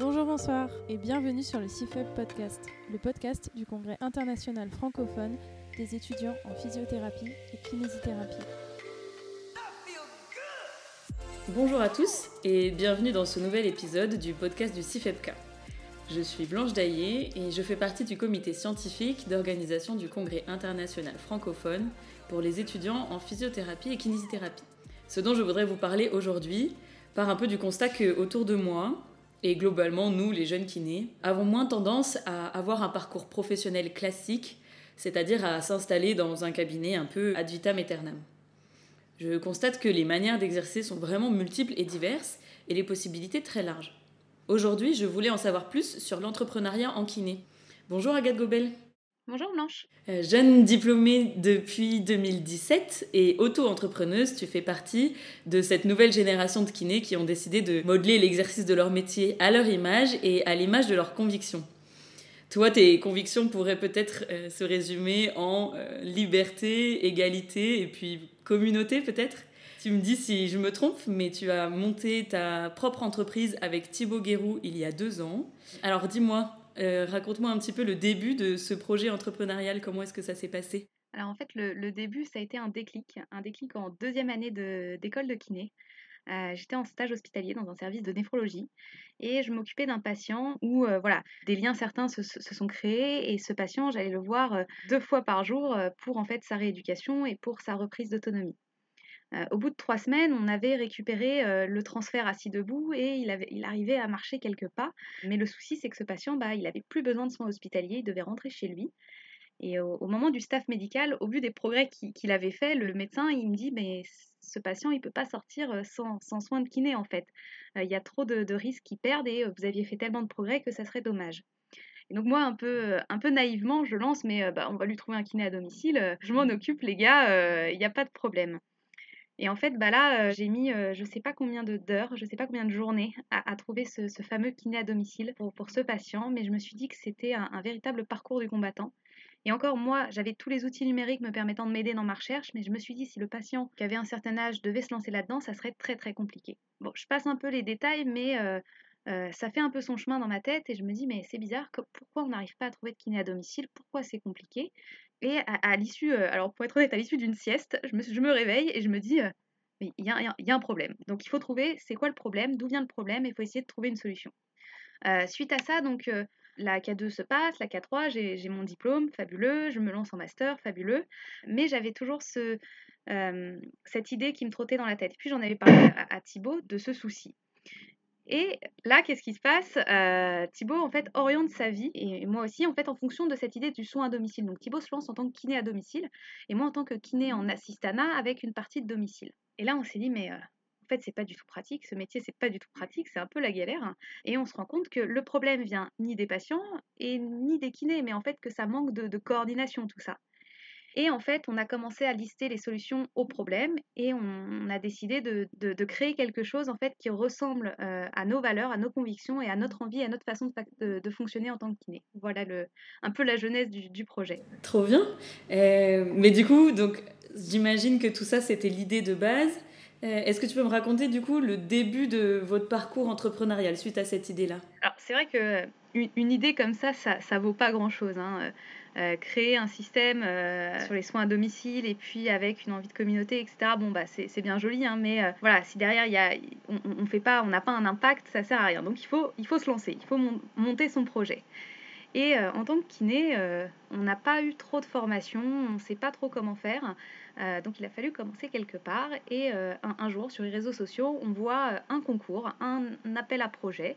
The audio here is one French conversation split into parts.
Bonjour, bonsoir et bienvenue sur le CIFEB Podcast, le podcast du Congrès international francophone des étudiants en physiothérapie et kinésithérapie. Bonjour à tous et bienvenue dans ce nouvel épisode du podcast du CIFEBK. Je suis Blanche Daillé et je fais partie du comité scientifique d'organisation du Congrès international francophone pour les étudiants en physiothérapie et kinésithérapie. Ce dont je voudrais vous parler aujourd'hui part un peu du constat que autour de moi, et globalement, nous, les jeunes kinés, avons moins tendance à avoir un parcours professionnel classique, c'est-à-dire à, s'installer dans un cabinet un peu ad vitam aeternam. Je constate que les manières d'exercer sont vraiment multiples et diverses, et les possibilités très larges. Aujourd'hui, je voulais en savoir plus sur l'entrepreneuriat en kiné. Bonjour Agathe Gobel. Bonjour Blanche. Euh, jeune diplômée depuis 2017 et auto-entrepreneuse, tu fais partie de cette nouvelle génération de kinés qui ont décidé de modeler l'exercice de leur métier à leur image et à l'image de leurs convictions. Toi, tes convictions pourraient peut-être euh, se résumer en euh, liberté, égalité et puis communauté peut-être? Tu me dis si je me trompe, mais tu as monté ta propre entreprise avec Thibaut Guérou il y a deux ans. Alors dis-moi, euh, raconte-moi un petit peu le début de ce projet entrepreneurial, comment est-ce que ça s'est passé? Alors en fait, le, début, ça a été un déclic, un déclic en deuxième année d'école de, kiné. Euh, j'étais en stage hospitalier dans un service de néphrologie et je m'occupais d'un patient où euh, voilà, des liens certains se, sont créés et ce patient, j'allais le voir deux fois par jour pour en fait sa rééducation et pour sa reprise d'autonomie. Euh, au bout de trois semaines, on avait récupéré euh, le transfert assis debout et il, arrivait à marcher quelques pas. Mais le souci, c'est que ce patient, bah, il n'avait plus besoin de soins hospitaliers, il devait rentrer chez lui. Et au, moment du staff médical, au vu des progrès qu'il avait fait, le médecin, il me dit, mais ce patient, il ne peut pas sortir euh, sans, soins de kiné, en fait. Il y a trop de, risques qu'il perde et vous aviez fait tellement de progrès que ça serait dommage. Et donc moi, un peu, un peu naïvement, je lance, mais bah, on va lui trouver un kiné à domicile. Je m'en occupe, les gars, il n'y a pas de problème. Et en fait, bah là, euh, j'ai mis euh, je ne sais pas combien d'heures, je ne sais pas combien de journées à, trouver ce, fameux kiné à domicile pour, ce patient, mais je me suis dit que c'était un, véritable parcours du combattant. Et encore, moi, j'avais tous les outils numériques me permettant de m'aider dans ma recherche, mais je me suis dit, si le patient qui avait un certain âge devait se lancer là-dedans, ça serait très très compliqué. Bon, je passe un peu les détails, mais euh, ça fait un peu son chemin dans ma tête et je me dis, mais c'est bizarre, pourquoi on n'arrive pas à trouver de kiné à domicile? Pourquoi c'est compliqué? Et à, l'issue, alors pour être honnête, à l'issue d'une sieste, je me, réveille et je me dis, mais il y, a, un problème. Donc il faut trouver, c'est quoi le problème D'où vient le problème Il faut essayer de trouver une solution. suite à ça, donc la K2 se passe, la K3, j'ai mon diplôme, fabuleux, je me lance en master, fabuleux, mais j'avais toujours ce, cette idée qui me trottait dans la tête. Puis j'en avais parlé à, à Thibaut de ce souci. Et là, qu'est-ce qui se passe? Euh, Thibaut, en fait, oriente sa vie, et moi aussi, en fait, en fonction de cette idée du soin à domicile. Donc, Thibaut se lance en tant que kiné à domicile, et moi en tant que kiné en assistana avec une partie de domicile. Et là, on s'est dit, mais euh, en fait, c'est pas du tout pratique, ce métier, c'est pas du tout pratique, c'est un peu la galère. Et on se rend compte que le problème vient ni des patients et ni des kinés, mais en fait, que ça manque de coordination, tout ça. Et en fait, on a commencé à lister les solutions aux problèmes et on, a décidé de, créer quelque chose en fait qui ressemble euh, à nos valeurs, à nos convictions et à notre envie, à notre façon de, fonctionner en tant que kiné. Voilà le, un peu la jeunesse du, projet. Trop bien. Euh, mais du coup, donc j'imagine que tout ça c'était l'idée de base. Euh, est-ce que tu peux me raconter du coup le début de votre parcours entrepreneurial suite à cette idée-là? Alors c'est vrai que une, idée comme ça, ça, ça vaut pas grand-chose. Hein. Euh, créer un système euh, sur les soins à domicile et puis avec une envie de communauté, etc. Bon, bah, c'est bien joli, hein, mais euh, voilà, si derrière, y a, on, fait pas, on n'a pas un impact, ça sert à rien. Donc, il faut, il faut se lancer, il faut monter son projet. Et en tant que kiné, on n'a pas eu trop de formation, on ne sait pas trop comment faire. donc il a fallu commencer quelque part. Et un, jour, sur les réseaux sociaux, on voit un concours, un, appel à projet.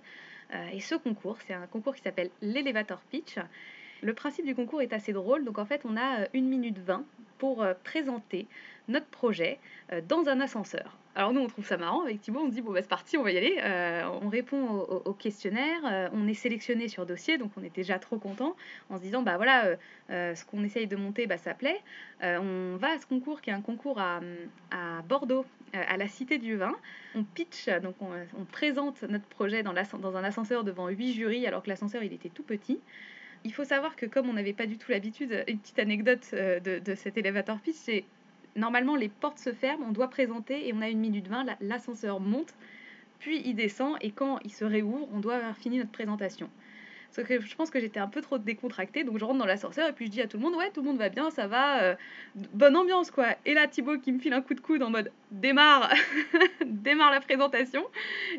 et ce concours, c'est un concours qui s'appelle l'Elevator Pitch. Le principe du concours est assez drôle. Donc en fait, on a 1 minute 20 pour euh, présenter notre projet euh, dans un ascenseur. Alors nous, on trouve ça marrant Thibaut, on se dit, bon, bah, c'est parti, on va y aller. Euh, on répond au, questionnaire, on est sélectionné sur dossier, donc on est déjà trop content en se disant, bah voilà, ce qu'on essaye de monter, bah, ça plaît. on va à ce concours qui est un concours à, Bordeaux, à la Cité du Vin. On pitch, donc on, présente notre projet dans, dans un ascenseur devant huit jurys, alors que l'ascenseur, il était tout petit. Il faut savoir que comme on n'avait pas du tout l'habitude, une petite anecdote euh, de, cet élévateur pitch, c'est normalement les portes se ferment, on doit présenter et on a une minute 20, l'ascenseur monte, puis il descend et quand il se réouvre, on doit avoir fini notre présentation. Sauf que je pense que j'étais un peu trop décontractée, donc je rentre dans l'ascenseur et puis je dis à tout le monde, ouais, tout le monde va bien, ça va, euh, bonne ambiance quoi. Et là, Thibaut qui me file un coup de coude en mode, démarre, démarre la présentation.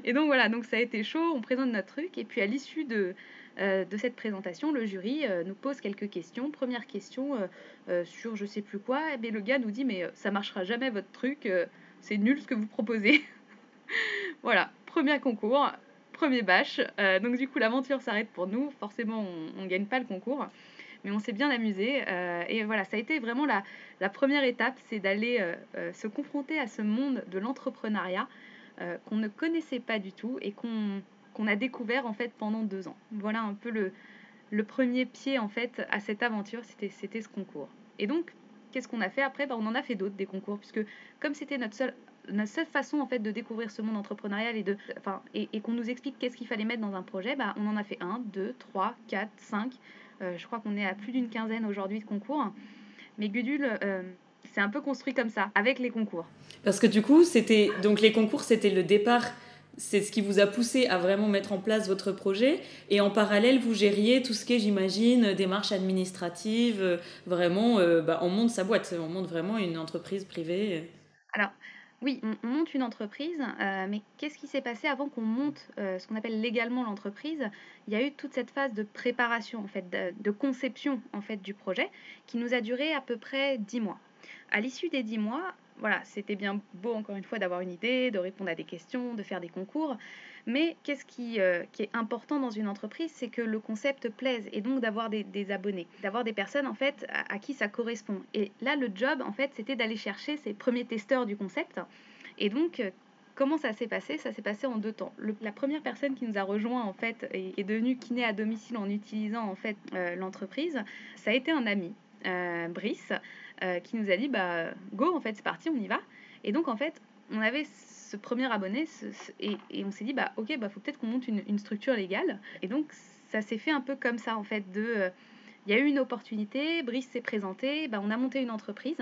Et donc voilà, donc ça a été chaud, on présente notre truc, et puis à l'issue de, euh, de cette présentation, le jury euh, nous pose quelques questions. Première question sur je sais plus quoi, et bien le gars nous dit, mais ça marchera jamais votre truc, c'est nul ce que vous proposez. voilà, premier concours, premier bâche. Euh, donc du coup, l'aventure s'arrête pour nous. Forcément, on ne gagne pas le concours, mais on s'est bien amusé. Euh, et voilà, ça a été vraiment la, la première étape, c'est d'aller euh, se confronter à ce monde de l'entrepreneuriat qu'on ne connaissait pas du tout et qu'on qu'on a découvert en fait pendant deux ans. Voilà un peu le, premier pied en fait à cette aventure, c'était ce concours. Et donc, qu'est-ce qu'on a fait après? Bah, On en a fait d'autres des concours, puisque comme c'était notre seule façon en fait de découvrir ce monde entrepreneurial et de enfin et, qu'on nous explique qu'est-ce qu'il fallait mettre dans un projet bah, on en a fait un deux trois quatre cinq. Euh, je crois qu'on est à plus d'une quinzaine aujourd'hui de concours. Mais Gudule euh, c'est un peu construit comme ça avec les concours. Parce que du coup c'était donc les concours c'était le départ c'est ce qui vous a poussé à vraiment mettre en place votre projet. Et en parallèle, vous gériez tout ce qui est, j'imagine, démarches administratives. Euh, vraiment, bah, on monte sa boîte, on monte vraiment une entreprise privée. Alors, oui, on, monte une entreprise, euh, mais qu'est-ce qui s'est passé avant qu'on monte euh, ce qu'on appelle légalement l'entreprise? Il y a eu toute cette phase de préparation, en fait, de, conception en fait du projet, qui nous a duré à peu près dix mois. À l'issue des dix mois, voilà, c'était bien beau encore une fois d'avoir une idée, de répondre à des questions, de faire des concours, mais qu'est-ce qui, euh, qui, est important dans une entreprise, c'est que le concept plaise et donc d'avoir des, abonnés, d'avoir des personnes en fait à, qui ça correspond. Et là, le job en fait, c'était d'aller chercher ces premiers testeurs du concept. Et donc, euh, comment ça s'est passé? Ça s'est passé en deux temps. la première personne qui nous a rejoint en fait est, est devenue kiné à domicile en utilisant en fait euh, l'entreprise. Ça a été un ami, Brice, qui nous a dit bah go en fait c'est parti on y va. Et donc en fait on avait premier abonné et, on s'est dit bah ok bah faut peut-être qu'on monte une, structure légale et donc ça s'est fait un peu comme ça en fait de euh, il y a eu une opportunité Brice s'est présenté bah, on a monté une entreprise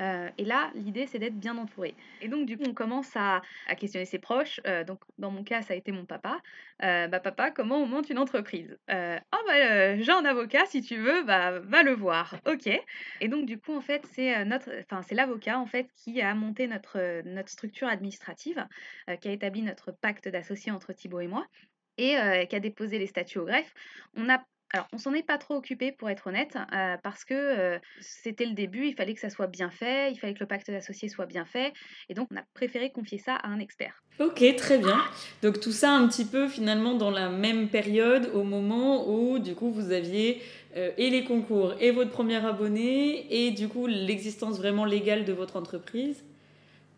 euh, et là, l'idée, c'est d'être bien entouré. Et donc, du coup, on commence à, questionner ses proches. Euh, donc, dans mon cas, ça a été mon papa. Euh, bah, papa, comment on monte une entreprise? Ah, bah, j'ai un avocat, si tu veux, bah, va le voir. Ok. Et donc, du coup, en fait, c'est notre, enfin, c'est l'avocat, en fait, qui a monté notre, notre structure administrative, qui a établi notre pacte d'associés entre Thibaut et moi et qui a déposé les statuts au greffe. On a alors, on s'en est pas trop occupé pour être honnête, euh, parce que euh, c'était le début, il fallait que ça soit bien fait, il fallait que le pacte d'associés soit bien fait, et donc on a préféré confier ça à un expert. Ok, très bien. Donc tout ça un petit peu finalement dans la même période, au moment où du coup vous aviez euh, et les concours et votre premier abonné, et du coup l'existence vraiment légale de votre entreprise.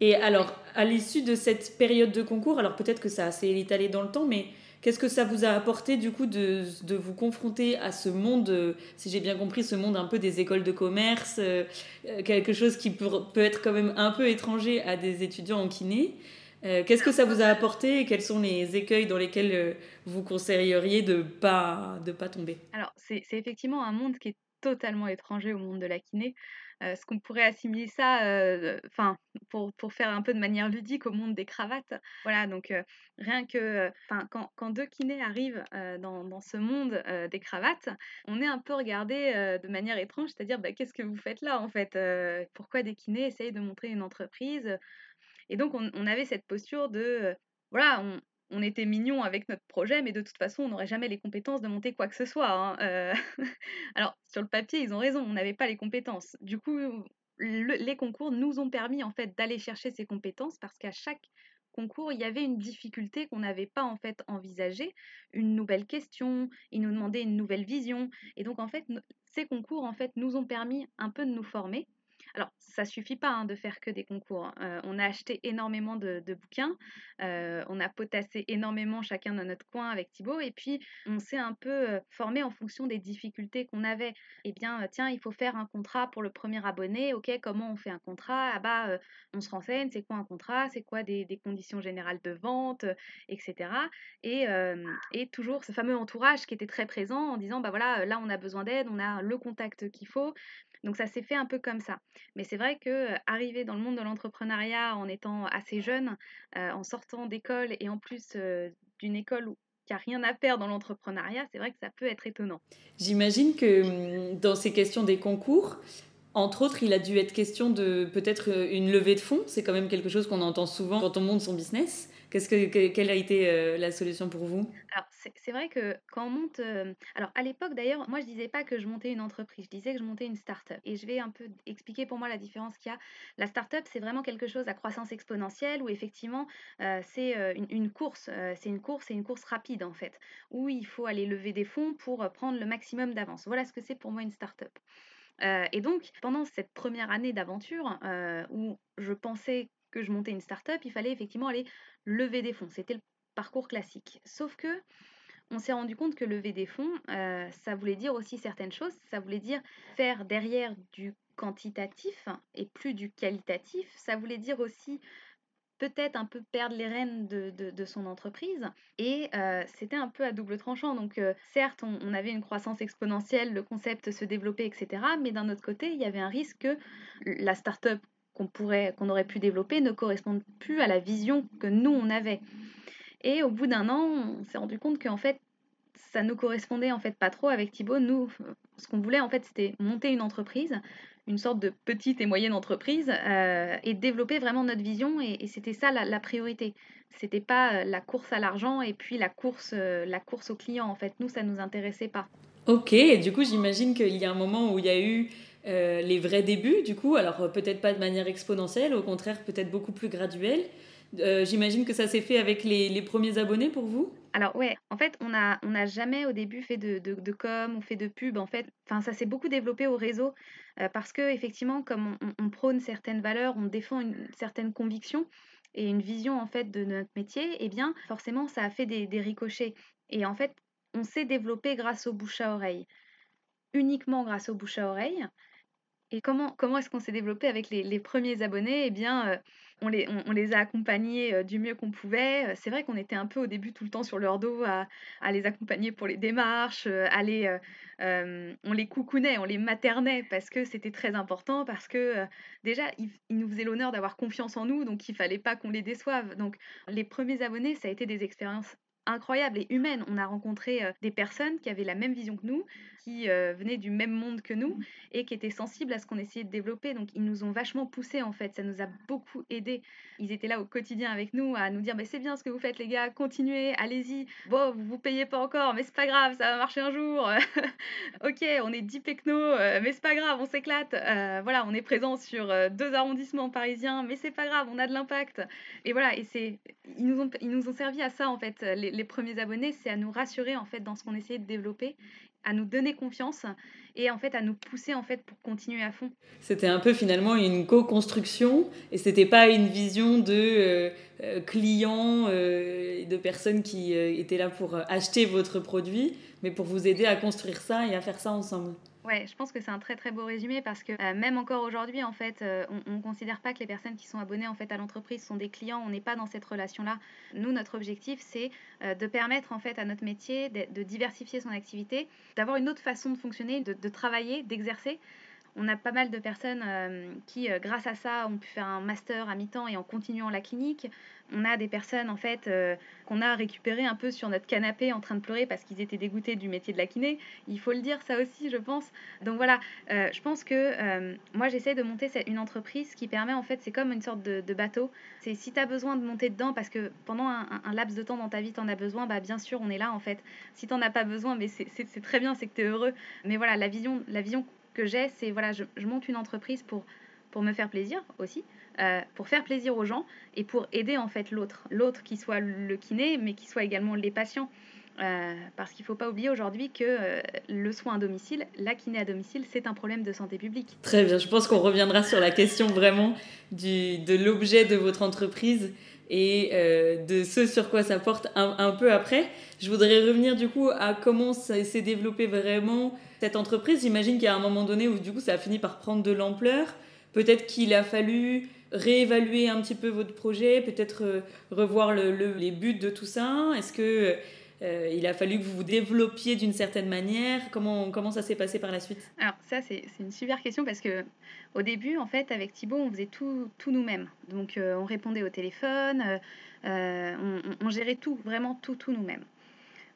Et alors, à l'issue de cette période de concours, alors peut-être que ça assez étalé dans le temps, mais Qu'est-ce que ça vous a apporté du coup de, de vous confronter à ce monde, euh, si j'ai bien compris, ce monde un peu des écoles de commerce, euh, euh, quelque chose qui peut, peut, être quand même un peu étranger à des étudiants en kiné Qu'est-ce que ça vous a apporté et quels sont les écueils dans lesquels vous conseilleriez de ne pas, de pas tomber? Alors, c'est effectivement un monde qui est totalement étranger au monde de la kiné. Euh, ce qu'on pourrait assimiler ça, euh, enfin, pour, pour, faire un peu de manière ludique au monde des cravates. Voilà, donc euh, rien que, quand, quand, deux kinés arrivent dans, dans, ce monde des cravates, on est un peu regardé de manière étrange, c'est-à-dire, bah, qu'est-ce que vous faites là en fait Pourquoi des kinés essayent de montrer une entreprise? Et donc, on, on avait cette posture de, voilà, on, on était mignon avec notre projet, mais de toute façon, on n'aurait jamais les compétences de monter quoi que ce soit. Hein, euh. Alors, sur le papier, ils ont raison, on n'avait pas les compétences. Du coup, les concours nous ont permis en fait d'aller chercher ces compétences parce qu'à chaque concours, il y avait une difficulté qu'on n'avait pas en fait envisagée, une nouvelle question, ils nous demandaient une nouvelle vision. Et donc, en fait, ces concours en fait nous ont permis un peu de nous former alors, ça suffit pas hein, de faire que des concours. Hein. Euh, on a acheté énormément de, bouquins, euh, on a potassé énormément chacun dans notre coin avec Thibaut, et puis on s'est un peu euh, formé en fonction des difficultés qu'on avait. Eh bien, tiens, il faut faire un contrat pour le premier abonné. Ok, comment on fait un contrat? Ah bah, on se renseigne. C'est quoi un contrat? C'est quoi des, conditions générales de vente, etc. Et, et toujours ce fameux entourage qui était très présent en disant bah voilà, là on a besoin d'aide, on a le contact qu'il faut. Donc ça s'est fait un peu comme ça. Mais c'est vrai que arriver dans le monde de l'entrepreneuriat en étant assez jeune, en sortant d'école et en plus d'une école qui n'a rien à faire dans l'entrepreneuriat, c'est vrai que ça peut être étonnant. J'imagine que hum, dans ces questions des concours, entre autres, il a dû être question de peut-être une levée de fonds. C'est quand même quelque chose qu'on entend souvent quand on monte son business. Qu'est-ce que, quelle a été la solution pour vous? Alors, c'est vrai que quand on monte. Euh, alors, à l'époque, d'ailleurs, moi, je disais pas que je montais une entreprise, je disais que je montais une start-up. Et je vais un peu expliquer pour moi la différence qu'il y a. La start-up, c'est vraiment quelque chose à croissance exponentielle où, effectivement, euh, c'est une, course. c'est une course et une course rapide, en fait, où il faut aller lever des fonds pour prendre le maximum d'avance. Voilà ce que c'est pour moi une start-up. et donc, pendant cette première année d'aventure, où je pensais que je montais une start-up, il fallait effectivement aller lever des fonds. C'était le parcours classique. Sauf que on s'est rendu compte que lever des fonds, euh, ça voulait dire aussi certaines choses. Ça voulait dire faire derrière du quantitatif et plus du qualitatif. Ça voulait dire aussi peut-être un peu perdre les rênes de, son entreprise. Et euh, c'était un peu à double tranchant. Donc euh, certes, on, avait une croissance exponentielle, le concept se développait, etc. Mais d'un autre côté, il y avait un risque que la start-up qu'on qu'on aurait pu développer ne correspondent plus à la vision que nous on avait. Et au bout d'un an, on s'est rendu compte qu'en fait, ça nous correspondait en fait pas trop avec Thibaut. Nous, ce qu'on voulait en fait, c'était monter une entreprise, une sorte de petite et moyenne entreprise, euh, et développer vraiment notre vision. Et, c'était ça la, la priorité. C'était pas euh, la course à l'argent et puis la course, euh, la course au client. En fait, nous, ça nous intéressait pas. Ok. Et du coup, j'imagine qu'il y a un moment où il y a eu euh, les vrais débuts, du coup, alors peut-être pas de manière exponentielle, au contraire peut-être beaucoup plus graduelle. Euh, j'imagine que ça s'est fait avec les, premiers abonnés pour vous? Alors ouais, en fait, on n'a jamais au début fait de, de, com ou fait de pub. En fait, enfin, ça s'est beaucoup développé au réseau parce que effectivement, comme on, prône certaines valeurs, on défend une certaine conviction et une vision en fait de notre métier, eh bien forcément, ça a fait des, des ricochets. Et en fait, on s'est développé grâce au bouche à oreille, uniquement grâce au bouche à oreille. Et comment, comment est-ce qu'on s'est développé avec les, premiers abonnés? Eh bien, euh, on, les, on, les a accompagnés euh, du mieux qu'on pouvait. Euh, c'est vrai qu'on était un peu au début tout le temps sur leur dos à, à les accompagner pour les démarches, à les, on les coucounait, on les maternait parce que c'était très important, parce que déjà, ils, ils, nous faisaient l'honneur d'avoir confiance en nous, donc il fallait pas qu'on les déçoive. Donc, les premiers abonnés, ça a été des expériences incroyable et humaine. On a rencontré euh, des personnes qui avaient la même vision que nous, qui euh, venaient du même monde que nous et qui étaient sensibles à ce qu'on essayait de développer. Donc ils nous ont vachement poussé en fait, ça nous a beaucoup aidé. Ils étaient là au quotidien avec nous à nous dire mais c'est bien ce que vous faites les gars, continuez, allez-y. Bon, vous vous payez pas encore, mais c'est pas grave, ça va marcher un jour. ok, on est 10 pecno, euh, mais c'est pas grave, on s'éclate. voilà, on est présent sur deux arrondissements parisiens, mais c'est pas grave, on a de l'impact. Et voilà, et c'est ils nous ont ils nous ont servi à ça en fait les, les premiers abonnés, c'est à nous rassurer en fait dans ce qu'on essayait de développer, à nous donner confiance et en fait à nous pousser en fait pour continuer à fond. C'était un peu finalement une co-construction et c'était pas une vision de euh, euh, clients, euh, de personnes qui étaient là pour acheter votre produit, mais pour vous aider à construire ça et à faire ça ensemble. Ouais, je pense que c'est un très très beau résumé parce que euh, même encore aujourd'hui, en fait, euh, on ne considère pas que les personnes qui sont abonnées en fait à l'entreprise sont des clients. On n'est pas dans cette relation-là. Nous, notre objectif, c'est euh, de permettre en fait à notre métier de, diversifier son activité, d'avoir une autre façon de fonctionner, de, de travailler, d'exercer on a pas mal de personnes euh, qui, euh, grâce à ça, ont pu faire un master à mi-temps et en continuant la clinique. On a des personnes en fait euh, qu'on a récupérées un peu sur notre canapé en train de pleurer parce qu'ils étaient dégoûtés du métier de la kiné. Il faut le dire ça aussi, je pense. Donc voilà, je pense que moi j'essaie de monter une entreprise qui permet en fait, c'est comme une sorte de, bateau. C'est si tu as besoin de monter dedans parce que pendant un, laps de temps dans ta vie tu en as besoin, bah bien sûr on est là en fait. Si tu n'en as pas besoin, mais c'est très bien, c'est que tu es heureux. Mais voilà, la vision, la vision que j'ai, c'est voilà, je, monte une entreprise pour, pour me faire plaisir aussi, euh, pour faire plaisir aux gens et pour aider en fait l'autre, l'autre qui soit le kiné, mais qui soit également les patients. Euh, parce qu'il ne faut pas oublier aujourd'hui que euh, le soin à domicile, la kiné à domicile, c'est un problème de santé publique. Très bien, je pense qu'on reviendra sur la question vraiment du, de l'objet de votre entreprise et de ce sur quoi ça porte un, un, peu après. Je voudrais revenir du coup à comment ça s'est développé vraiment cette entreprise, j'imagine qu'il y a un moment donné où du coup ça a fini par prendre de l'ampleur. Peut-être qu'il a fallu réévaluer un petit peu votre projet, peut-être euh, revoir le, les buts de tout ça. Est-ce que euh, il a fallu que vous vous développiez d'une certaine manière? Comment, comment ça s'est passé par la suite? Alors ça c'est une super question parce que au début en fait avec Thibaut on faisait tout, tout nous-mêmes. Donc euh, on répondait au téléphone, on, on, gérait tout, vraiment tout, tout nous-mêmes.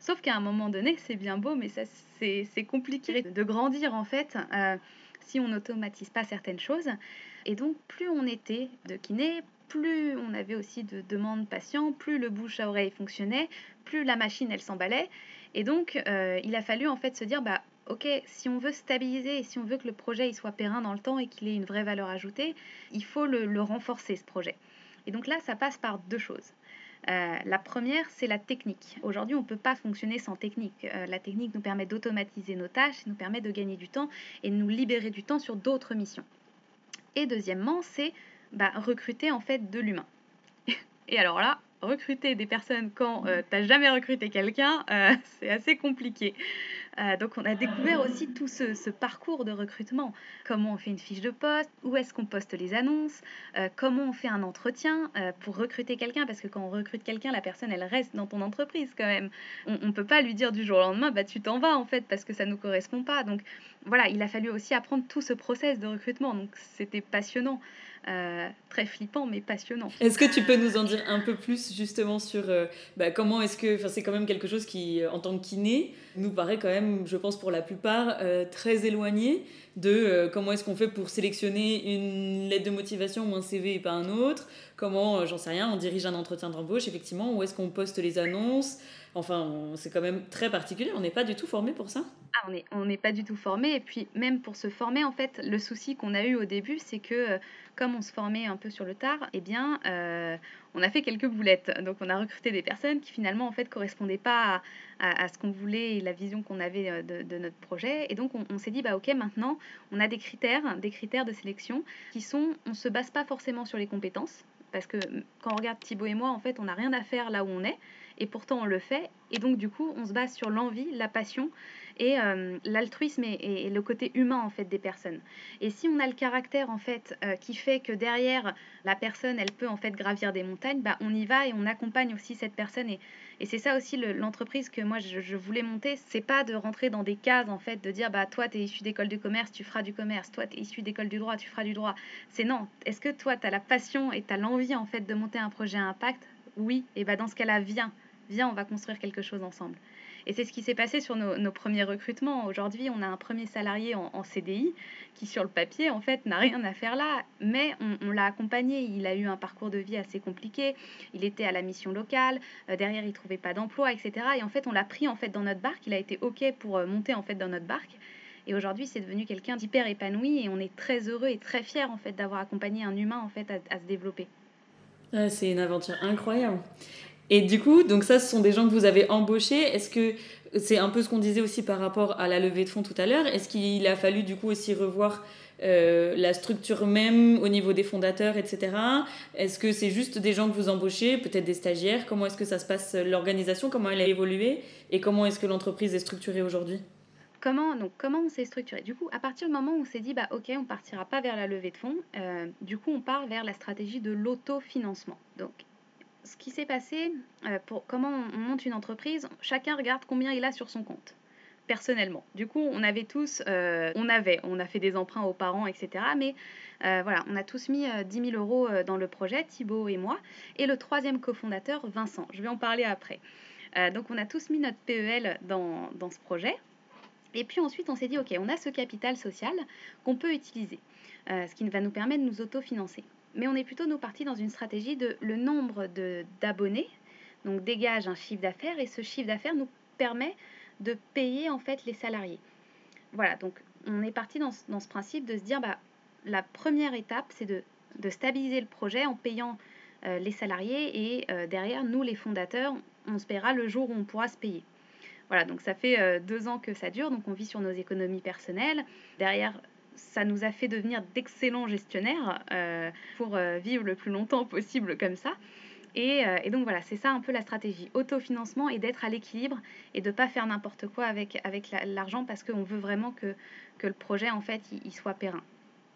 Sauf qu'à un moment donné c'est bien beau mais ça c'est compliqué de grandir en fait si on n'automatise pas certaines choses. Et donc plus on était de kiné, plus on avait aussi de demandes patients, plus le bouche à oreille fonctionnait, plus la machine elle s'emballait. Et donc euh, il a fallu en fait se dire bah ok si on veut stabiliser et si on veut que le projet il soit périn dans le temps et qu'il ait une vraie valeur ajoutée, il faut le, renforcer ce projet. Et donc là ça passe par deux choses. Euh, la première, c'est la technique. Aujourd'hui, on ne peut pas fonctionner sans technique. Euh, la technique nous permet d'automatiser nos tâches, nous permet de gagner du temps et de nous libérer du temps sur d'autres missions. Et deuxièmement, c'est bah, recruter en fait de l'humain. Et alors là, recruter des personnes quand euh, tu n'as jamais recruté quelqu'un, euh, c'est assez compliqué. Euh, donc on a découvert aussi tout ce, parcours de recrutement. Comment on fait une fiche de poste, où est-ce qu'on poste les annonces, comment on fait un entretien pour recruter quelqu'un, parce que quand on recrute quelqu'un, la personne, elle reste dans ton entreprise quand même. On ne peut pas lui dire du jour au lendemain, bah tu t'en vas en fait, parce que ça ne nous correspond pas. Donc voilà, il a fallu aussi apprendre tout ce process de recrutement, donc c'était passionnant. Euh, très flippant mais passionnant. Est-ce que tu peux nous en dire un peu plus justement sur euh, bah, comment est-ce que, c'est quand même quelque chose qui, en tant que kiné, nous paraît quand même, je pense pour la plupart, euh, très éloigné de comment est-ce qu'on fait pour sélectionner une lettre de motivation ou un CV et pas un autre, comment, j'en sais rien, on dirige un entretien d'embauche effectivement, où est-ce qu'on poste les annonces, enfin c'est quand même très particulier, on n'est pas du tout formé pour ça. On n'est pas du tout formé et puis même pour se former en fait le souci qu'on a eu au début c'est que comme on se formait un peu sur le tard, eh bien, euh, on a fait quelques boulettes. Donc, on a recruté des personnes qui finalement, en fait, correspondaient pas à, ce qu'on voulait et la vision qu'on avait euh, de, notre projet. Et donc, on, s'est dit, bah, ok, maintenant, on a des critères, des critères de sélection qui sont, on se base pas forcément sur les compétences, parce que quand on regarde Thibaut et moi, en fait, on n'a rien à faire là où on est, et pourtant on le fait. Et donc, du coup, on se base sur l'envie, la passion et euh, l'altruisme et, le côté humain en fait des personnes. Et si on a le caractère en fait euh, qui fait que derrière la personne elle peut en fait gravir des montagnes, bah, on y va et on accompagne aussi cette personne. Et, c'est ça aussi l'entreprise que moi je, voulais monter, c'est pas de rentrer dans des cases en fait, de dire bah toi tu es issu d'école de commerce, tu feras du commerce, toi tu es issu d'école du droit, tu feras du droit. C'est non, est-ce que toi tu as la passion et tu as l'envie en fait de monter un projet à impact? Oui, et bah dans ce cas-là, viens, viens, on va construire quelque chose ensemble. Et c'est ce qui s'est passé sur nos, premiers recrutements. Aujourd'hui, on a un premier salarié en, CDI qui, sur le papier, en fait, n'a rien à faire là, mais on, l'a accompagné. Il a eu un parcours de vie assez compliqué. Il était à la mission locale. Euh, derrière, il trouvait pas d'emploi, etc. Et en fait, on l'a pris en fait dans notre barque. Il a été ok pour euh, monter en fait dans notre barque. Et aujourd'hui, c'est devenu quelqu'un d'hyper épanoui et on est très heureux et très fier en fait d'avoir accompagné un humain en fait à, se développer. c'est une aventure incroyable. Et du coup, donc ça, ce sont des gens que vous avez embauchés. Est-ce que c'est un peu ce qu'on disait aussi par rapport à la levée de fonds tout à l'heure? Est-ce qu'il a fallu du coup aussi revoir euh, la structure même au niveau des fondateurs, etc. Est-ce que c'est juste des gens que vous embauchez, peut-être des stagiaires? Comment est-ce que ça se passe l'organisation? Comment elle a évolué? Et comment est-ce que l'entreprise est structurée aujourd'hui? Comment, comment on s'est structuré? Du coup, à partir du moment où on s'est dit, bah, ok, on partira pas vers la levée de fonds, euh, du coup, on part vers la stratégie de l'autofinancement. Donc, ce qui s'est passé, euh, pour comment on monte une entreprise, chacun regarde combien il a sur son compte personnellement. Du coup, on avait tous, euh, on avait, on a fait des emprunts aux parents, etc. Mais euh, voilà, on a tous mis 10 000 euros dans le projet, Thibaut et moi, et le troisième cofondateur, Vincent. Je vais en parler après. donc, on a tous mis notre PEL dans, dans ce projet. Et puis ensuite, on s'est dit, OK, on a ce capital social qu'on peut utiliser, ce qui va nous permettre de nous autofinancer mais on est plutôt nous partis dans une stratégie de le nombre d'abonnés, donc dégage un chiffre d'affaires et ce chiffre d'affaires nous permet de payer en fait les salariés. Voilà, donc on est parti dans, ce principe de se dire bah, la première étape c'est de, stabiliser le projet en payant euh, les salariés et euh, derrière nous les fondateurs on se paiera le jour où on pourra se payer. Voilà, donc ça fait euh, deux ans que ça dure, donc on vit sur nos économies personnelles. Derrière, ça nous a fait devenir d'excellents gestionnaires euh, pour euh, vivre le plus longtemps possible comme ça. Euh, et, donc voilà, c'est ça un peu la stratégie. Autofinancement et d'être à l'équilibre et de ne pas faire n'importe quoi avec, l'argent parce qu'on veut vraiment que, que le projet, en fait, il, soit périn.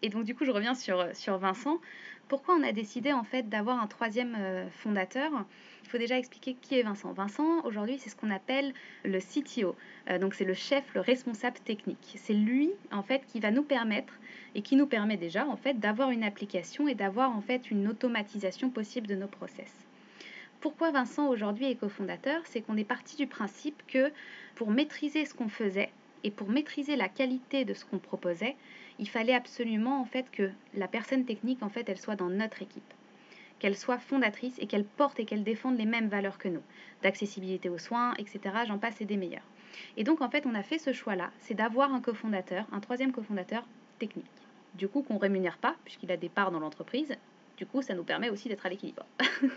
Et donc du coup, je reviens sur, sur Vincent. Pourquoi on a décidé en fait d'avoir un troisième euh, fondateur? Il faut déjà expliquer qui est Vincent. Vincent, aujourd'hui, c'est ce qu'on appelle le CTO. Euh, donc c'est le chef, le responsable technique. C'est lui en fait qui va nous permettre et qui nous permet déjà en fait d'avoir une application et d'avoir en fait une automatisation possible de nos process. Pourquoi Vincent aujourd'hui est cofondateur? C'est qu'on est parti du principe que pour maîtriser ce qu'on faisait et pour maîtriser la qualité de ce qu'on proposait, il fallait absolument en fait que la personne technique en fait elle soit dans notre équipe qu'elle soit fondatrice et qu'elle porte et qu'elle défende les mêmes valeurs que nous, d'accessibilité aux soins, etc. J'en passe et des meilleurs. Et donc en fait on a fait ce choix-là, c'est d'avoir un cofondateur, un troisième cofondateur technique. Du coup qu'on rémunère pas puisqu'il a des parts dans l'entreprise. Du coup, ça nous permet aussi d'être à l'équilibre.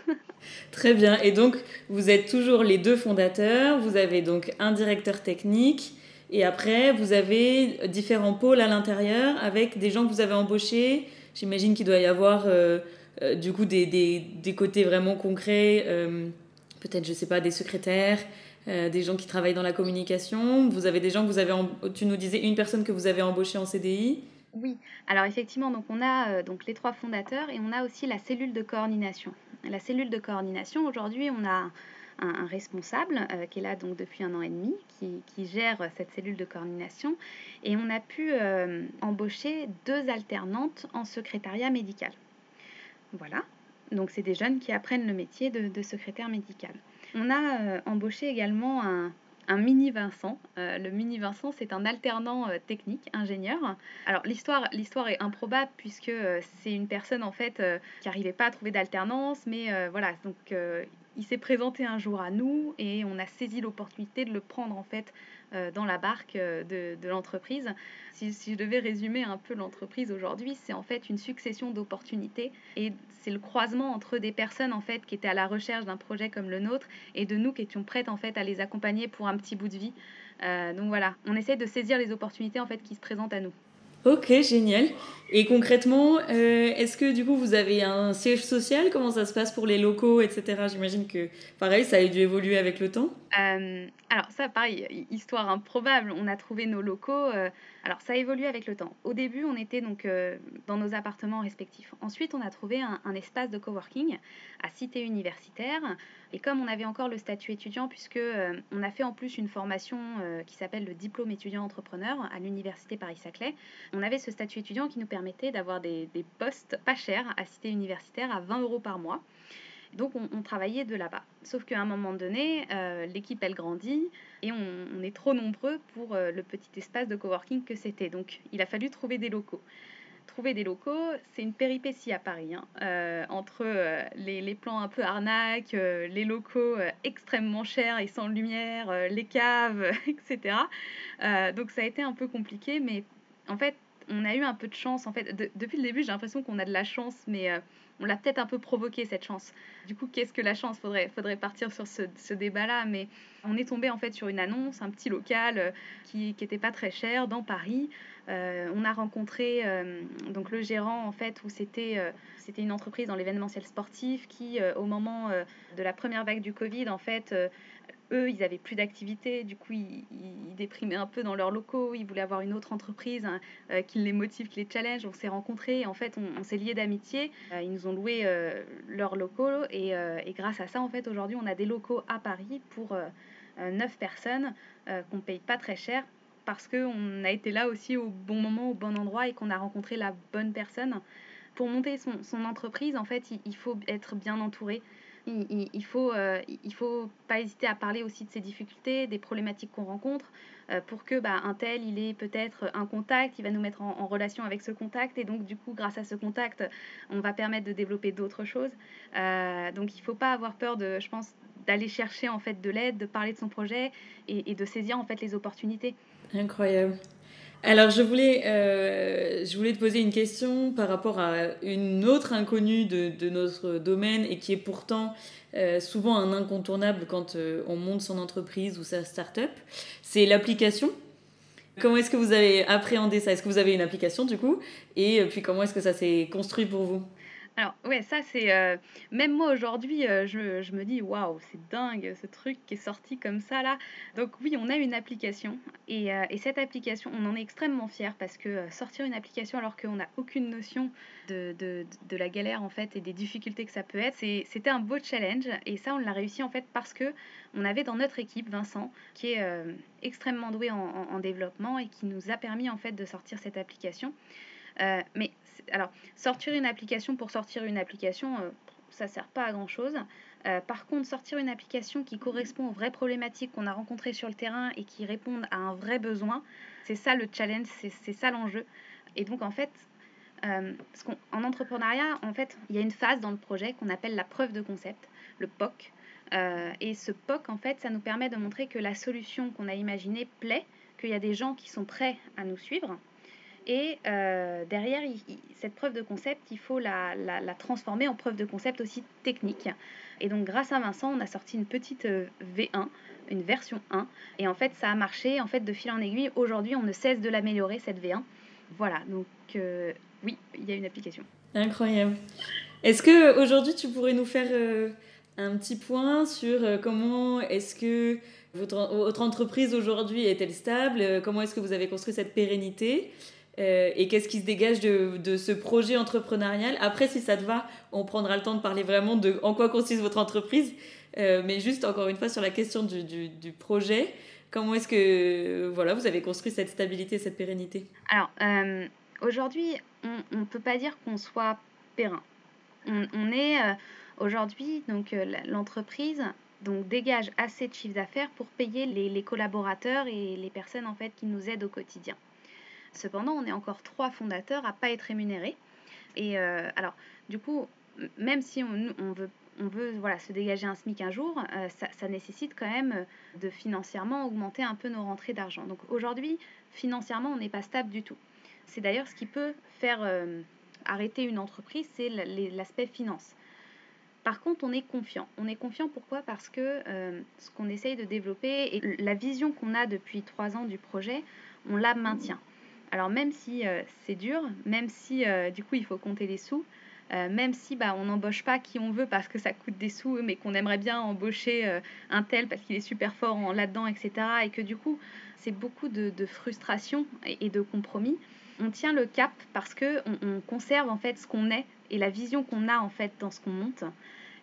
Très bien. Et donc, vous êtes toujours les deux fondateurs. Vous avez donc un directeur technique et après, vous avez différents pôles à l'intérieur avec des gens que vous avez embauchés. J'imagine qu'il doit y avoir euh, euh, du coup des, des, côtés vraiment concrets, euh, peut-être, je sais pas, des secrétaires, des gens qui travaillent dans la communication. Vous avez des gens que vous avez, tu nous disais une personne que vous avez embauchée en CDI. Oui, alors effectivement, donc on a donc les trois fondateurs et on a aussi la cellule de coordination. La cellule de coordination, aujourd'hui, on a un, responsable euh, qui est là donc depuis un an et demi, qui, gère cette cellule de coordination. Et on a pu euh, embaucher deux alternantes en secrétariat médical. Voilà. Donc c'est des jeunes qui apprennent le métier de, secrétaire médical. On a euh, embauché également un, un mini Vincent. le mini Vincent, c'est un alternant technique, ingénieur. Alors l'histoire, l'histoire est improbable puisque c'est une personne en fait qui n'arrivait pas à trouver d'alternance, mais voilà, donc il s'est présenté un jour à nous et on a saisi l'opportunité de le prendre en fait euh, dans la barque euh, de, l'entreprise. Si, je devais résumer un peu l'entreprise aujourd'hui, c'est en fait une succession d'opportunités et c'est le croisement entre des personnes en fait qui étaient à la recherche d'un projet comme le nôtre et de nous qui étions prêtes en fait à les accompagner pour un petit bout de vie. Euh, donc voilà, on essaie de saisir les opportunités en fait qui se présentent à nous. Ok, génial. Et concrètement, euh, est-ce que du coup vous avez un siège social? Comment ça se passe pour les locaux, etc. J'imagine que pareil, ça a dû évoluer avec le temps. Euh, alors ça, pareil, histoire improbable. On a trouvé nos locaux. Euh, alors ça a évolué avec le temps. Au début, on était donc dans nos appartements respectifs. Ensuite, on a trouvé un, espace de coworking à Cité Universitaire. Et comme on avait encore le statut étudiant, puisque on a fait en plus une formation qui s'appelle le diplôme étudiant entrepreneur à l'université Paris-Saclay, on avait ce statut étudiant qui nous permet d'avoir des, postes pas chers à cité universitaire à 20 euros par mois. Donc on, travaillait de là-bas. Sauf qu'à un moment donné, euh, l'équipe elle grandit et on, est trop nombreux pour euh, le petit espace de coworking que c'était. Donc il a fallu trouver des locaux. Trouver des locaux, c'est une péripétie à Paris, hein. euh, entre les, les, plans un peu arnaques, les locaux extrêmement chers et sans lumière, les caves, etc. donc ça a été un peu compliqué, mais en fait, on a eu un peu de chance. En fait, depuis le début, j'ai l'impression qu'on a de la chance, mais euh, on l'a peut-être un peu provoqué cette chance. Du coup, qu'est-ce que la chance? Faudrait, faudrait partir sur ce, débat-là, mais on est tombé en fait sur une annonce, un petit local euh, qui n'était pas très cher dans Paris. Euh, on a rencontré donc le gérant en fait où c'était c'était une entreprise dans l'événementiel sportif qui au moment de la première vague du Covid en fait eux, ils avaient plus d'activité, du coup, ils, déprimaient un peu dans leurs locaux, ils voulaient avoir une autre entreprise hein, euh, qui les motive, qui les challenge. On s'est rencontrés, en fait, on, s'est liés d'amitié. Euh, ils nous ont loué euh, leurs locaux et, grâce à ça, en fait, aujourd'hui, on a des locaux à Paris pour neuf personnes qu'on ne paye pas très cher parce qu'on a été là aussi au bon moment, au bon endroit et qu'on a rencontré la bonne personne. Pour monter son, entreprise, en fait, il faut être bien entouré il, il, faut, euh, il faut pas hésiter à parler aussi de ces difficultés, des problématiques qu'on rencontre, euh, pour que bah, un tel, il ait peut-être un contact, il va nous mettre en, relation avec ce contact, et donc du coup, grâce à ce contact, on va permettre de développer d'autres choses. Euh, donc il faut pas avoir peur de, je pense, d'aller chercher en fait de l'aide, de parler de son projet et, et de saisir en fait les opportunités. Incroyable. Alors, je voulais, euh, je voulais te poser une question par rapport à une autre inconnue de, de notre domaine et qui est pourtant euh, souvent un incontournable quand euh, on monte son entreprise ou sa start-up. C'est l'application. Comment est-ce que vous avez appréhendé ça? Est-ce que vous avez une application du coup? Et puis comment est-ce que ça s'est construit pour vous? Alors, ouais, ça, c'est. euh, même moi aujourd'hui, euh, je, je me dis, waouh, c'est dingue ce truc qui est sorti comme ça là. Donc, oui, on a une application. Et, euh, et cette application, on en est extrêmement fiers parce que sortir une application alors qu'on n'a aucune notion de, de, de la galère en fait et des difficultés que ça peut être, c'était un beau challenge. Et ça, on l'a réussi en fait parce que on avait dans notre équipe Vincent qui est extrêmement doué en, en- en développement et qui nous a permis en fait de sortir cette application. Mais alors, sortir une application pour sortir une application, euh, ça sert pas à grand chose. par contre, sortir une application qui correspond aux vraies problématiques qu'on a rencontrées sur le terrain et qui répondent à un vrai besoin, c'est ça le challenge, c'est ça l'enjeu. Et donc, en fait, euh, parce qu'en en entrepreneuriat, en fait, il y a une phase dans le projet qu'on appelle la preuve de concept, le POC. Euh, et ce POC, en fait, ça nous permet de montrer que la solution qu'on a imaginée plaît, qu'il y a des gens qui sont prêts à nous suivre. Et euh, derrière, cette preuve de concept, il faut la, transformer en preuve de concept aussi technique. Et donc, grâce à Vincent, on a sorti une petite euh, V1, une version 1. Et en fait, ça a marché en fait de fil en aiguille. Aujourd'hui, on ne cesse de l'améliorer, cette V1. Voilà, donc euh, oui, il y a une application. Incroyable. Est-ce que aujourd'hui tu pourrais nous faire un petit point sur comment est-ce que votre, entreprise aujourd'hui est-elle stable? Comment est-ce que vous avez construit cette pérennité? Euh, Et qu'est-ce qui se dégage de, ce projet entrepreneurial? Après, si ça te va, on prendra le temps de parler vraiment de en quoi consiste votre entreprise. Euh, mais juste encore une fois sur la question du, projet, comment est-ce que voilà, vous avez construit cette stabilité, cette pérennité? Alors, euh, aujourd'hui, on ne peut pas dire qu'on soit périn. On, est aujourd'hui, donc l'entreprise donc dégage assez de chiffre d'affaires pour payer les, les collaborateurs et les personnes en fait qui nous aident au quotidien. Cependant, on est encore trois fondateurs à pas être rémunérés. Et euh, alors, du coup, même si on, veut, se dégager un SMIC un jour, euh, ça, nécessite quand même euh, de financièrement augmenter un peu nos rentrées d'argent. Donc aujourd'hui, financièrement, on n'est pas stable du tout. C'est d'ailleurs ce qui peut faire arrêter une entreprise, c'est l'aspect finance. Par contre, on est confiant. On est confiant pourquoi? Parce que ce qu'on essaye de développer et la vision qu'on a depuis trois ans du projet, on la maintient. Alors même si euh, c'est dur, même si euh, du coup il faut compter les sous, euh, même si bah, on n'embauche pas qui on veut parce que ça coûte des sous, mais qu'on aimerait bien embaucher un tel parce qu'il est super fort en là-dedans, etc. Et que du coup c'est beaucoup de, frustration et, de compromis. On tient le cap parce que on, on conserve en fait ce qu'on est et la vision qu'on a en fait dans ce qu'on monte.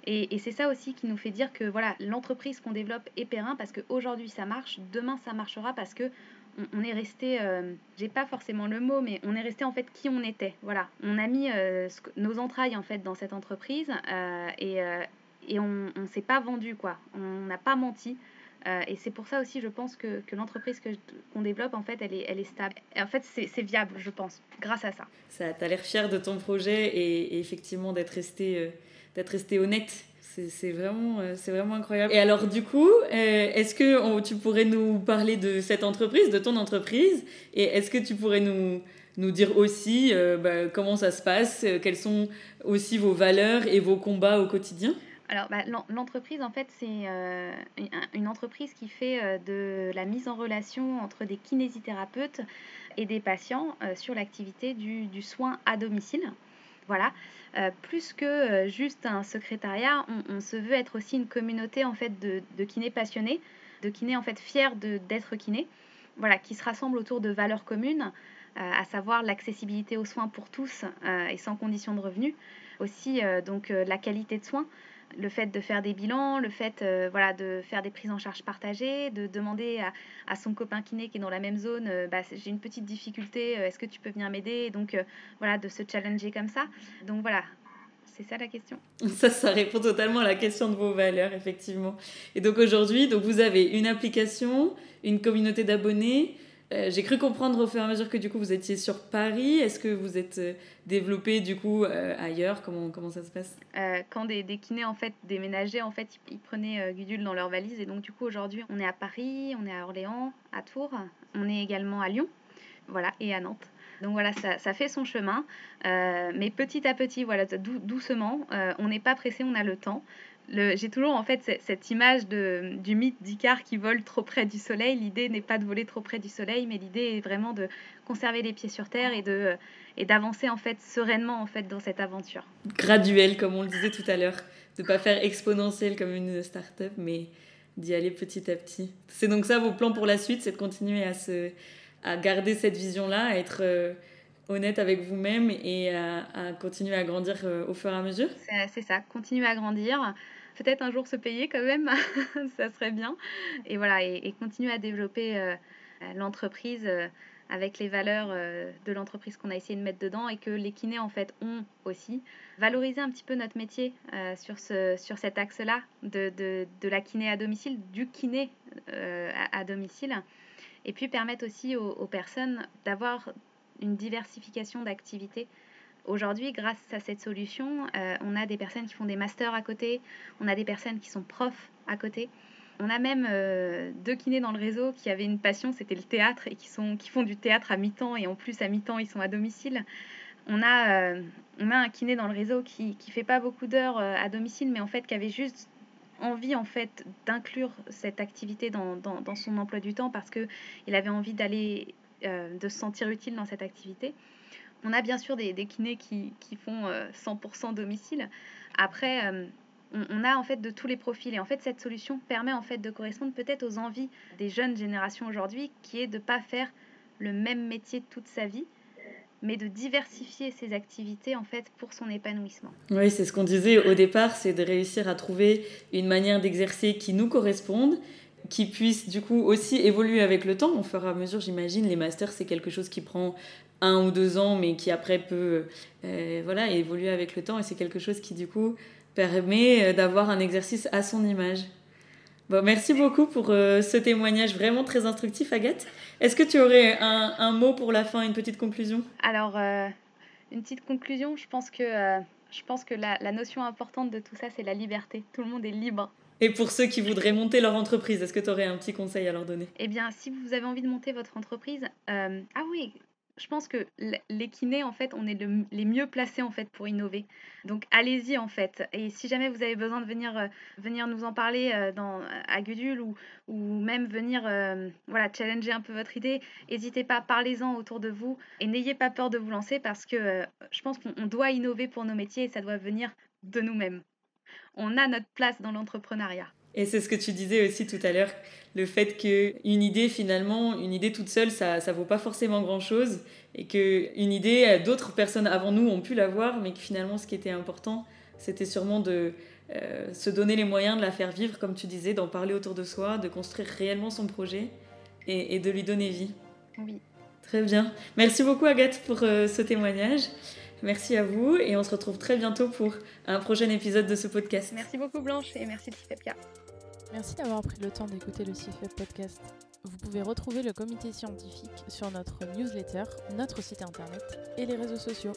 Et, et c'est ça aussi qui nous fait dire que voilà l'entreprise qu'on développe est périn parce qu'aujourd'hui ça marche, demain ça marchera parce que on, est resté, euh, j'ai pas forcément le mot, mais on est resté en fait qui on était. Voilà, on a mis euh, nos entrailles en fait dans cette entreprise euh, et, et on, on s'est pas vendu quoi. On n'a pas menti. Et c'est pour ça aussi, je pense que, que l'entreprise qu'on développe, en fait, elle est, elle est stable. En fait, c'est viable, je pense, grâce à ça. Ça, t'as l'air fier de ton projet et, et effectivement d'être resté, d'être resté honnête. C'est vraiment, euh, c'est vraiment incroyable. Et alors du coup, euh, est-ce que on- tu pourrais nous parler de cette entreprise, de ton entreprise, et est-ce que tu pourrais nous nous dire aussi euh, bah, comment ça se passe, euh, quelles sont aussi vos valeurs et vos combats au quotidien? Alors, bah, l'en- l'entreprise, en fait, c'est euh, une- entreprise qui fait euh, de la mise en relation entre des kinésithérapeutes et des patients euh, sur l'activité du, du soin à domicile. Voilà. Euh, plus que euh, juste un secrétariat, on, se veut être aussi une communauté en fait de, kinés passionnés, de kinés en fait fiers d'être kinés, voilà, qui se rassemblent autour de valeurs communes, euh, à savoir l'accessibilité aux soins pour tous et sans condition de revenu, aussi donc la qualité de soins, le fait de faire des bilans, le fait euh, voilà, de faire des prises en charge partagées, de demander à, à son copain kiné qui est dans la même zone, euh, bah, j'ai une petite difficulté, euh, est-ce que tu peux venir m'aider? Donc voilà, de se challenger comme ça. Donc voilà, c'est ça la question. Ça, ça répond totalement à la question de vos valeurs, effectivement. Et donc aujourd'hui, donc vous avez une application, une communauté d'abonnés. Euh, J'ai cru comprendre au fur et à mesure que du coup vous étiez sur Paris. Est-ce que vous êtes euh, développé du coup euh, ailleurs? Comment, comment ça se passe? Quand des, des kinés en fait déménageaient, en fait, ils, prenaient Gudule dans leur valise. Et donc du coup aujourd'hui, on est à Paris, on est à Orléans, à Tours, on est également à Lyon, voilà, et à Nantes. Donc voilà, ça, ça fait son chemin, mais petit à petit, voilà, dou- doucement. On n'est pas pressé, on a le temps. J'ai toujours en fait cette image de, du mythe d'Icare qui vole trop près du soleil. L'idée n'est pas de voler trop près du soleil, mais l'idée est vraiment de conserver les pieds sur terre et de et d'avancer en fait sereinement en fait dans cette aventure. Graduel, comme on le disait tout à l'heure, de pas faire exponentiel comme une start-up, mais d'y aller petit à petit. C'est donc ça vos plans pour la suite, c'est de continuer à se à garder cette vision-là, à être euh, honnête avec vous-même et à, continuer à grandir euh, au fur et à mesure? C'est ça, continuer à grandir. Peut-être un jour se payer quand même, ça serait bien. Et voilà, et, continuer à développer euh, l'entreprise avec les valeurs de l'entreprise qu'on a essayé de mettre dedans et que les kinés en fait ont aussi. Valoriser un petit peu notre métier sur, ce, sur cet axe-là de, de, la kiné à domicile, du kiné à domicile et puis permettre aussi aux, personnes d'avoir une diversification d'activités. Aujourd'hui, grâce à cette solution, euh, on a des personnes qui font des masters à côté, on a des personnes qui sont profs à côté. On a même euh, deux kinés dans le réseau qui avaient une passion, c'était le théâtre, et qui, font du théâtre à mi-temps, et en plus à mi-temps, ils sont à domicile. On a, euh, un kiné dans le réseau qui ne fait pas beaucoup d'heures à domicile, mais en fait qui avait juste envie en fait d'inclure cette activité dans, dans, son emploi du temps parce que il avait envie d'aller de se sentir utile dans cette activité. On a bien sûr des, des kinés qui, qui font 100% euh, domicile. Après, euh, on, a en fait de tous les profils et en fait cette solution permet en fait de correspondre peut-être aux envies des jeunes générations aujourd'hui, qui est de pas faire le même métier toute sa vie, mais de diversifier ses activités en fait pour son épanouissement. Oui, c'est ce qu'on disait au départ, c'est de réussir à trouver une manière d'exercer qui nous corresponde, qui puisse du coup aussi évoluer avec le temps. Fur et à mesure, j'imagine, les masters, c'est quelque chose qui prend un ou deux ans, mais qui après peut euh, voilà, évoluer avec le temps, et c'est quelque chose qui du coup permet euh, d'avoir un exercice à son image. Bon, merci beaucoup pour euh, ce témoignage vraiment très instructif, Agathe. Est-ce que tu aurais un, mot pour la fin, une petite conclusion? Alors, une petite conclusion, je pense que, je pense que la notion importante de tout ça, c'est la liberté. Tout le monde est libre. Et pour ceux qui voudraient monter leur entreprise, est-ce que tu aurais un petit conseil à leur donner? Eh bien, si vous avez envie de monter votre entreprise, ah oui, je pense que les kinés, en fait, on est les mieux placés, en fait, pour innover. Donc, allez-y, en fait. Et si jamais vous avez besoin de venir, euh, venir nous en parler euh, dans, à Gudule ou, ou même venir euh, voilà, challenger un peu votre idée, n'hésitez pas, parlez-en autour de vous et n'ayez pas peur de vous lancer parce que je pense qu'on doit innover pour nos métiers et ça doit venir de nous-mêmes. On a notre place dans l'entrepreneuriat. Et c'est ce que tu disais aussi tout à l'heure, le fait qu'une idée, finalement, une idée toute seule, ça ne vaut pas forcément grand-chose. Et qu'une idée, d'autres personnes avant nous ont pu l'avoir, mais que finalement, ce qui était important, c'était sûrement de euh, se donner les moyens de la faire vivre, comme tu disais, d'en parler autour de soi, de construire réellement son projet et, et de lui donner vie. Oui. Très bien. Merci beaucoup, Agathe, pour euh, ce témoignage. Merci à vous et on se retrouve très bientôt pour un prochain épisode de ce podcast. Merci beaucoup Blanche et merci CIFEPK. Merci d'avoir pris le temps d'écouter le CIFEP podcast. Vous pouvez retrouver le comité scientifique sur notre newsletter, notre site internet et les réseaux sociaux.